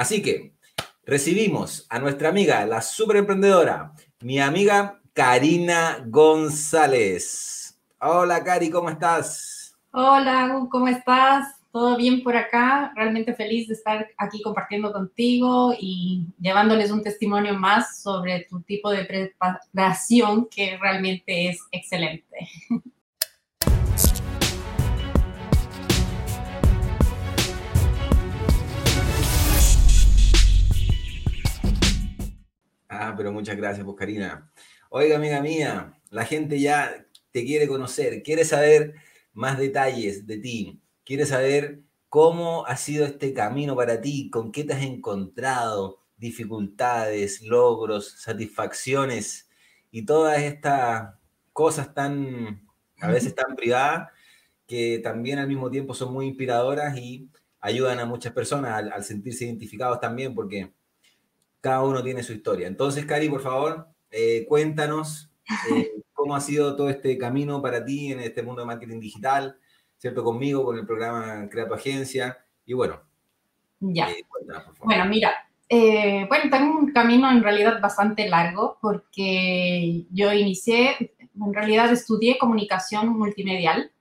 Así que recibimos a nuestra amiga, la super emprendedora, mi amiga Karina González. Hola, Cari, ¿cómo estás? Hola, ¿cómo estás? ¿Todo bien por acá? Realmente feliz de estar aquí compartiendo contigo y llevándoles un testimonio más sobre tu tipo de preparación que realmente es excelente. pero muchas gracias, pues Karina. Oiga, amiga mía, la gente ya te quiere conocer, quiere saber más detalles de ti, quiere saber cómo ha sido este camino para ti, con qué te has encontrado, dificultades, logros, satisfacciones y todas estas cosas tan, a veces tan privadas, que también al mismo tiempo son muy inspiradoras y ayudan a muchas personas al, al sentirse identificados también, porque cada uno tiene su historia. Entonces, Cari, por favor, eh, cuéntanos eh, cómo ha sido todo este camino para ti en este mundo de marketing digital, ¿cierto? Conmigo, con el programa Crea tu Agencia. Y bueno, ya. Eh, cuéntanos, por favor. Bueno, mira, bueno, tengo un camino en realidad bastante largo porque yo inicié, en realidad estudié comunicación multimedial,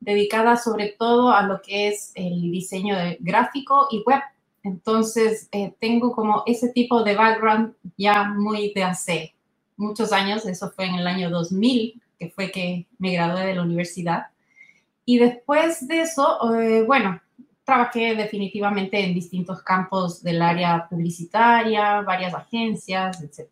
dedicada sobre todo a lo que es el diseño de gráfico y web. Entonces, eh, tengo como ese tipo de background ya muy de hace muchos años, eso fue en el año 2000, que fue que me gradué de la universidad. Y después de eso, eh, bueno, trabajé definitivamente en distintos campos del área publicitaria, varias agencias, etc.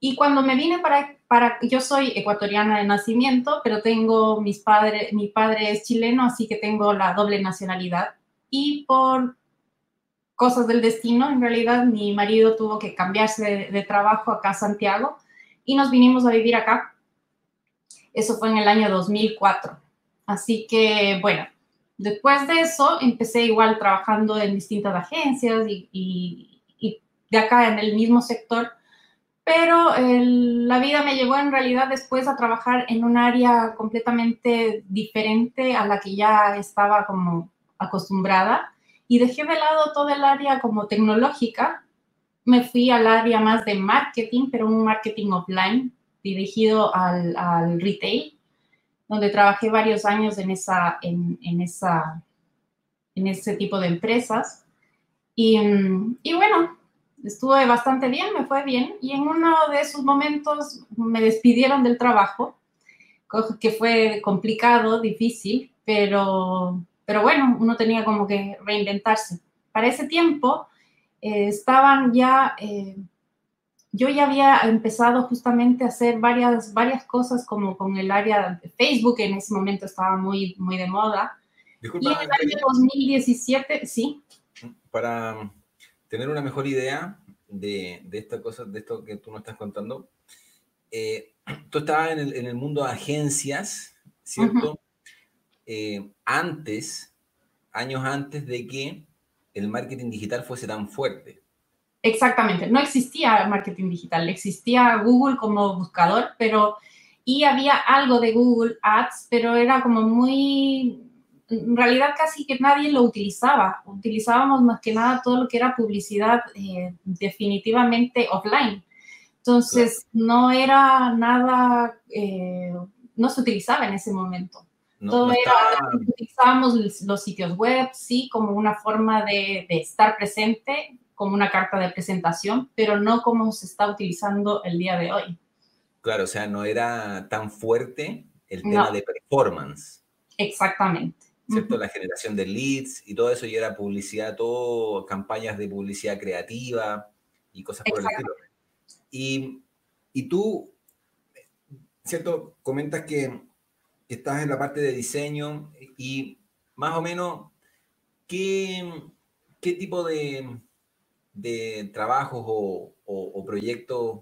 Y cuando me vine para, para, yo soy ecuatoriana de nacimiento, pero tengo mis padres, mi padre es chileno, así que tengo la doble nacionalidad. Y por cosas del destino, en realidad mi marido tuvo que cambiarse de, trabajo acá a Santiago y nos vinimos a vivir acá. Eso fue en el año 2004. Así que, bueno, después de eso empecé igual trabajando en distintas agencias y, de acá en el mismo sector, pero la vida me llevó en realidad después a trabajar en un área completamente diferente a la que ya estaba como acostumbrada y dejé de lado todo el área como tecnológica. Me fui al área más de marketing, pero un marketing offline dirigido al, al retail, donde trabajé varios años en, esa, en, en, esa, en ese tipo de empresas. Y, y bueno, estuve bastante bien, me fue bien. Y en uno de esos momentos me despidieron del trabajo, que fue complicado, difícil, pero pero bueno, uno tenía como que reinventarse. Para ese tiempo eh, estaban ya, eh, yo ya había empezado justamente a hacer varias, varias cosas como con el área de Facebook, en ese momento estaba muy, muy de moda. Disculpa, y en el año 2017, sí. Para tener una mejor idea de, de esta cosa, de esto que tú nos estás contando, eh, tú estabas en el, en el, mundo de agencias, ¿cierto? Eh, antes, años antes de que el marketing digital fuese tan fuerte. Exactamente, no existía marketing digital, existía Google como buscador, pero y había algo de Google Ads, pero era como muy, en realidad casi que nadie lo utilizaba. Utilizábamos más que nada todo lo que era publicidad eh, definitivamente offline. Entonces, no era nada, eh, no se utilizaba en ese momento. Todo era, utilizábamos los sitios web, sí, como una forma de, estar presente, como una carta de presentación, pero no como se está utilizando el día de hoy. Claro, o sea, no era tan fuerte el tema de performance. Exactamente. ¿Cierto? La generación de leads y todo eso y era publicidad, todo, campañas de publicidad creativa y cosas por el estilo. Y, y tú, ¿cierto? Comentas que estás en la parte de diseño y más o menos, ¿qué, qué tipo de, de trabajos o, o, proyectos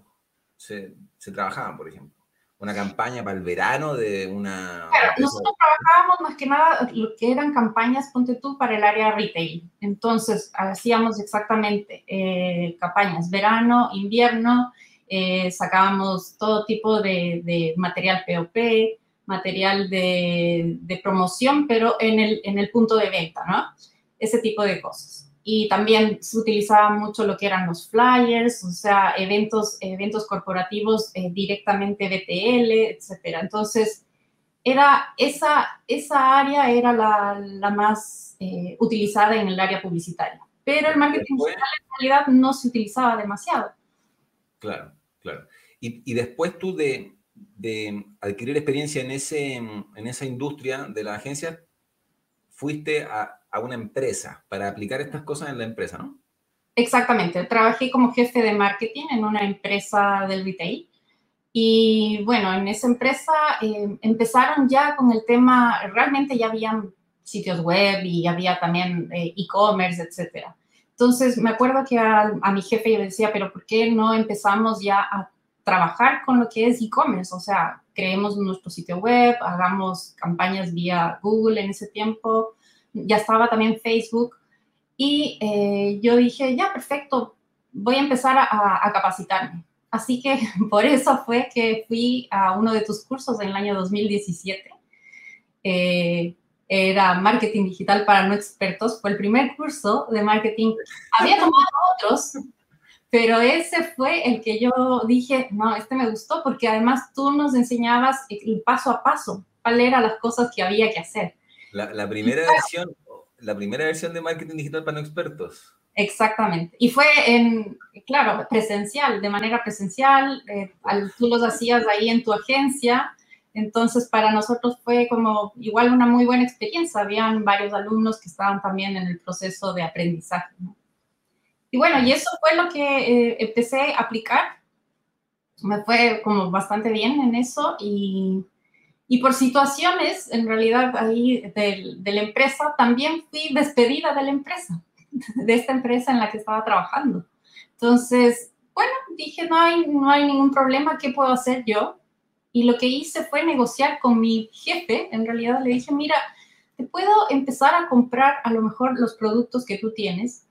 se, se, trabajaban, por ejemplo? ¿Una campaña para el verano de una... Claro, nosotros trabajábamos más que nada lo que eran campañas, ponte tú, para el área retail. Entonces, hacíamos exactamente eh, campañas verano, invierno, eh, sacábamos todo tipo de, de material POP, material de, promoción, pero en el, en el punto de venta, ¿no? Ese tipo de cosas. y también se utilizaba mucho lo que eran los flyers, o sea, eventos, eventos corporativos eh, directamente BTL, etcétera. Entonces, era esa, esa área era la, la más eh, utilizada en el área publicitaria, pero el marketing digital en realidad no se utilizaba demasiado. Claro, claro. Y, y después tú de, de, adquirir experiencia en, ese, en esa industria de la agencia, fuiste a, a una empresa para aplicar estas cosas en la empresa, ¿no? Exactamente. Trabajé como jefe de marketing en una empresa del retail. Y bueno, en esa empresa eh, empezaron ya con el tema, realmente ya habían sitios web y había también eh, e-commerce, etcétera. Entonces, me acuerdo que a, a, mi jefe yo le decía, pero ¿por qué no empezamos ya a trabajar con lo que es e-commerce? O sea, creemos nuestro sitio web, hagamos campañas vía Google en ese tiempo, ya estaba también Facebook y eh, yo dije, ya, perfecto, voy a empezar a, capacitarme. Así que por eso fue que fui a uno de tus cursos en el año 2017. Eh, era Marketing Digital para No Expertos. Fue el primer curso de marketing. Había tomado otros, pero ese fue el que yo dije, no, este me gustó porque además tú nos enseñabas el paso a paso, cuáles eran las cosas que había que hacer. La, primera versión, la primera versión de marketing digital para no expertos. Exactamente. Y fue en, claro, presencial, de manera presencial. Eh, tú los hacías ahí en tu agencia. Entonces, para nosotros fue como igual una muy buena experiencia. Habían varios alumnos que estaban también en el proceso de aprendizaje. Y bueno, y eso fue lo que eh, empecé a aplicar. Me fue como bastante bien en eso y y por situaciones, en realidad, ahí de, de, la empresa, también fui despedida de la empresa, de esta empresa en la que estaba trabajando. Entonces, bueno, dije, no hay, no hay ningún problema, ¿qué puedo hacer yo? Y lo que hice fue negociar con mi jefe, en realidad le dije, mira, te puedo empezar a comprar a lo mejor los productos que tú tienes.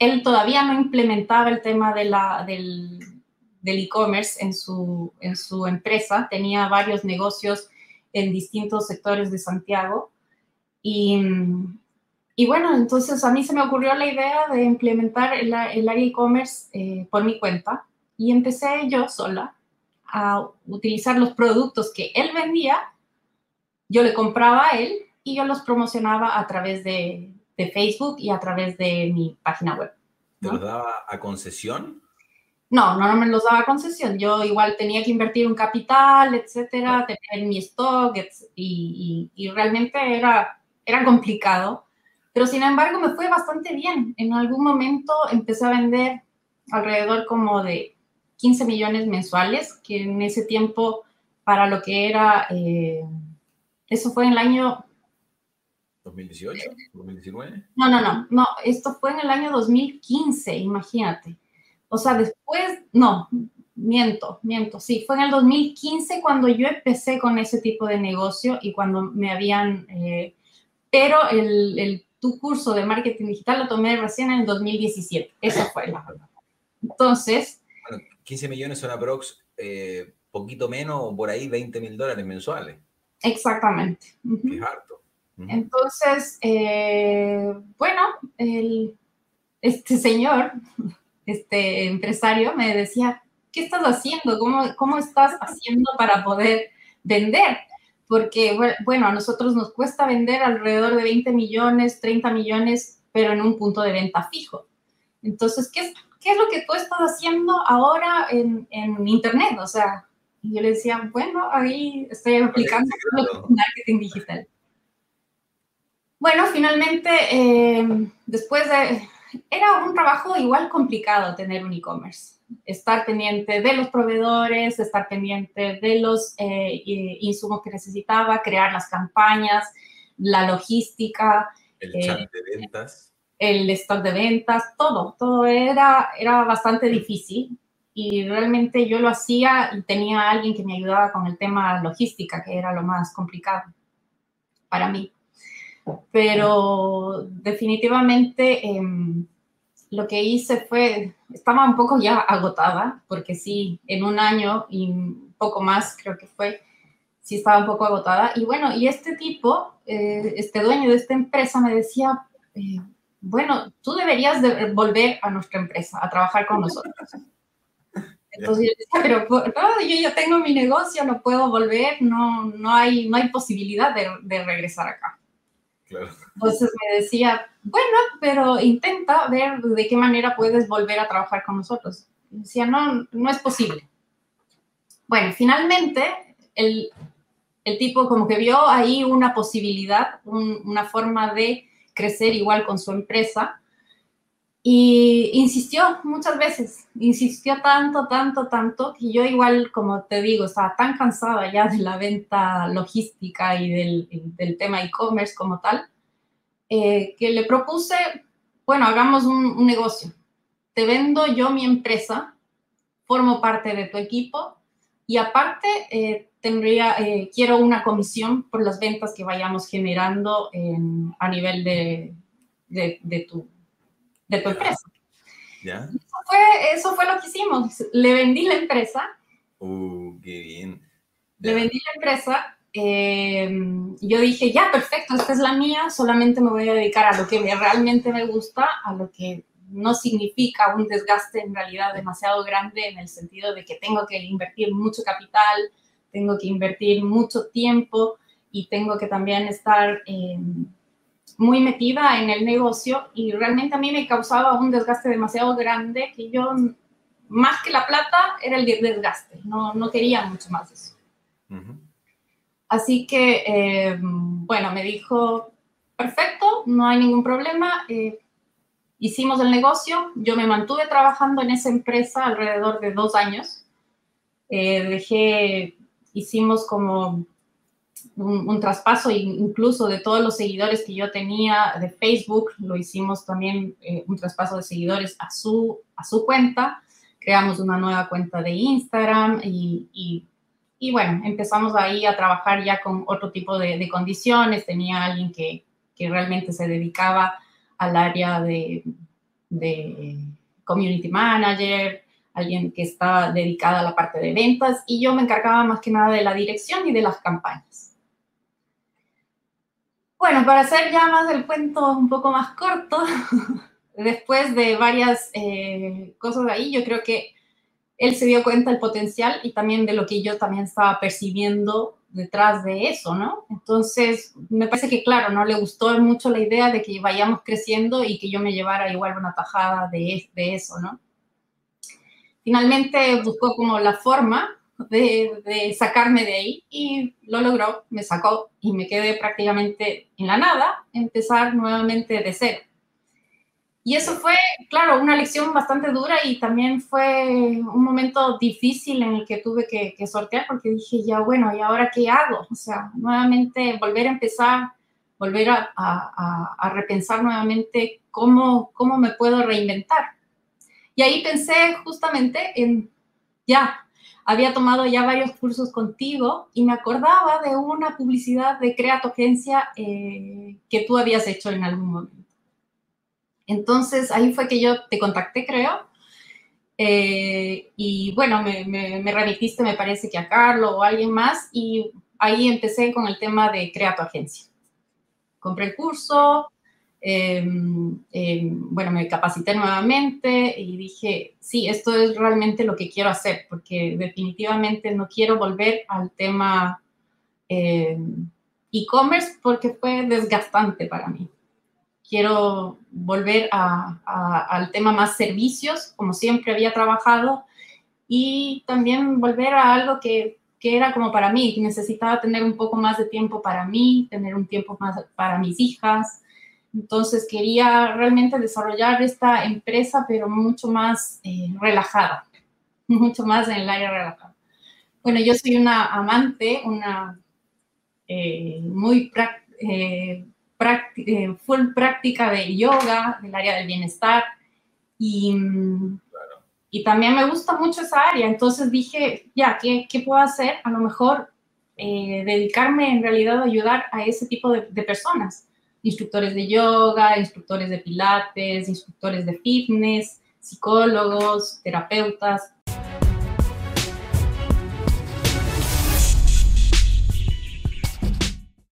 Él todavía no implementaba el tema de la, del, e-commerce en su, empresa, tenía varios negocios en distintos sectores de Santiago. Y, bueno, entonces a mí se me ocurrió la idea de implementar el, el área e-commerce eh, por mi cuenta. Y empecé yo sola a utilizar los productos que él vendía, yo le compraba a él y yo los promocionaba a través de, de Facebook y a través de mi página web. ¿Te los daba a concesión? No, no, me los daba concesión. Yo igual tenía que invertir un capital, etcétera, tener mi stock y, y, realmente era, era complicado. Pero sin embargo me fue bastante bien. En algún momento empecé a vender alrededor como de 15 millones mensuales, que en ese tiempo para lo que era, eh, eso fue en el año... 2018, 2019. No, no, no, no, esto fue en el año 2015, imagínate. O sea, después, no, miento, miento, sí, fue en el 2015 cuando yo empecé con ese tipo de negocio y cuando me habían, eh, pero el, el, tu curso de marketing digital lo tomé recién en el 2017, eso fue la verdad. Entonces... Bueno, 15 millones son aprox, eh, poquito menos o por ahí 20 mil dólares mensuales. Exactamente. Harto. Entonces, eh, bueno, el, este señor este empresario me decía, ¿qué estás haciendo? ¿Cómo, cómo estás haciendo para poder vender? Porque, bueno, a nosotros nos cuesta vender alrededor de 20 millones, 30 millones, pero en un punto de venta fijo. Entonces, ¿qué es, qué es lo que tú estás haciendo ahora en, en Internet? O sea, yo le decía, bueno, ahí estoy aplicando marketing digital. Bueno, finalmente, eh, después de era un trabajo igual complicado tener un e-commerce. Estar pendiente de los proveedores, estar pendiente de los eh, insumos que necesitaba, crear las campañas, la logística. El chat eh, de ventas. El stock de ventas, todo, todo era, era bastante difícil y realmente yo lo hacía y tenía alguien que me ayudaba con el tema logística, que era lo más complicado para mí pero definitivamente em, lo que hice fue, estaba un poco ya agotada, porque sí, en un año y poco más creo que fue, sí estaba un poco agotada. Y bueno, y este tipo, eh, este dueño de esta empresa me decía, eh, bueno, tú deberías de volver a nuestra empresa, a trabajar con nosotros. Entonces yo decía, pero yo ya tengo mi negocio, no puedo volver, no, no, hay, no hay posibilidad de, de regresar acá. Entonces me decía, bueno, pero intenta ver de qué manera puedes volver a trabajar con nosotros. Y decía, no, no es posible. Bueno, finalmente el, el tipo como que vio ahí una posibilidad, una forma de crecer igual con su empresa y insistió muchas veces, insistió tanto, tanto, tanto, que yo igual, como te digo, estaba tan cansada ya de la venta logística y del, del tema e-commerce como tal, eh, que le propuse, bueno, hagamos un, negocio. Te vendo yo mi empresa, formo parte de tu equipo y aparte eh, tendría, eh, quiero una comisión por las ventas que vayamos generando a nivel de, de tu de tu empresa. ¿Ya? Eso fue, lo que hicimos. Le vendí la empresa. Uh, qué bien. Le vendí la empresa. Em, yo dije, ya, perfecto, esta es la mía, solamente me voy a dedicar a lo que realmente me gusta, a lo que no significa un desgaste en realidad demasiado grande en el sentido de que tengo que invertir mucho capital, tengo que invertir mucho tiempo y tengo que también estar muy metida en el negocio y realmente a mí me causaba un desgaste demasiado grande que yo, más que la plata, era el desgaste, no, no quería mucho más eso. Así que, eh, bueno, me dijo, perfecto, no hay ningún problema, eh, hicimos el negocio, yo me mantuve trabajando en esa empresa alrededor de dos años, eh, dejé, hicimos como un, traspaso incluso de todos los seguidores que yo tenía de Facebook, lo hicimos también eh, un traspaso de seguidores a su, a su cuenta, creamos una nueva cuenta de Instagram y, y, bueno, empezamos ahí a trabajar ya con otro tipo de, condiciones, tenía alguien que, que, realmente se dedicaba al área de, de community manager, alguien que está dedicada a la parte de ventas y yo me encargaba más que nada de la dirección y de las campañas. Bueno, para hacer ya más el cuento un poco más corto, después de varias eh, cosas ahí, yo creo que él se dio cuenta del potencial y también de lo que yo también estaba percibiendo detrás de eso, ¿no? Entonces, me parece que, claro, no le gustó mucho la idea de que vayamos creciendo y que yo me llevara igual una tajada de, de eso, ¿no? Finalmente buscó como la forma de, sacarme de ahí y lo logró, me sacó y me quedé prácticamente en la nada, empezar nuevamente de cero. Y eso fue, claro, una lección bastante dura y también fue un momento difícil en el que tuve que, sortear porque dije, ya bueno, ¿y ahora qué hago? O sea, nuevamente volver a empezar, volver a, a repensar nuevamente cómo, cómo me puedo reinventar. Y ahí pensé justamente en, ya, había tomado ya varios cursos contigo y me acordaba de una publicidad de Crea tu agencia eh, que tú habías hecho en algún momento. Entonces ahí fue que yo te contacté, creo. Eh, y bueno, me, me, remitiste, me parece que a Carlos o a alguien más, y ahí empecé con el tema de Crea tu agencia. Compré el curso, Em, em, bueno, me capacité nuevamente y dije, sí, esto es realmente lo que quiero hacer, porque definitivamente no quiero volver al tema em, e-commerce porque fue desgastante para mí. Quiero volver al tema más servicios, como siempre había trabajado, y también volver a algo que, que era como para mí, necesitaba tener un poco más de tiempo para mí, tener un tiempo más para mis hijas, entonces quería realmente desarrollar esta empresa, pero mucho más eh, relajada, mucho más en el área relajada. Bueno, yo soy una amante, una eh, muy eh, full práctica de yoga, del área del bienestar, y, también me gusta mucho esa área. Entonces dije, ya, ¿qué, puedo hacer? A lo mejor dedicarme en realidad a ayudar a ese tipo de personas instructores de yoga, instructores de pilates, instructores de fitness, psicólogos, terapeutas,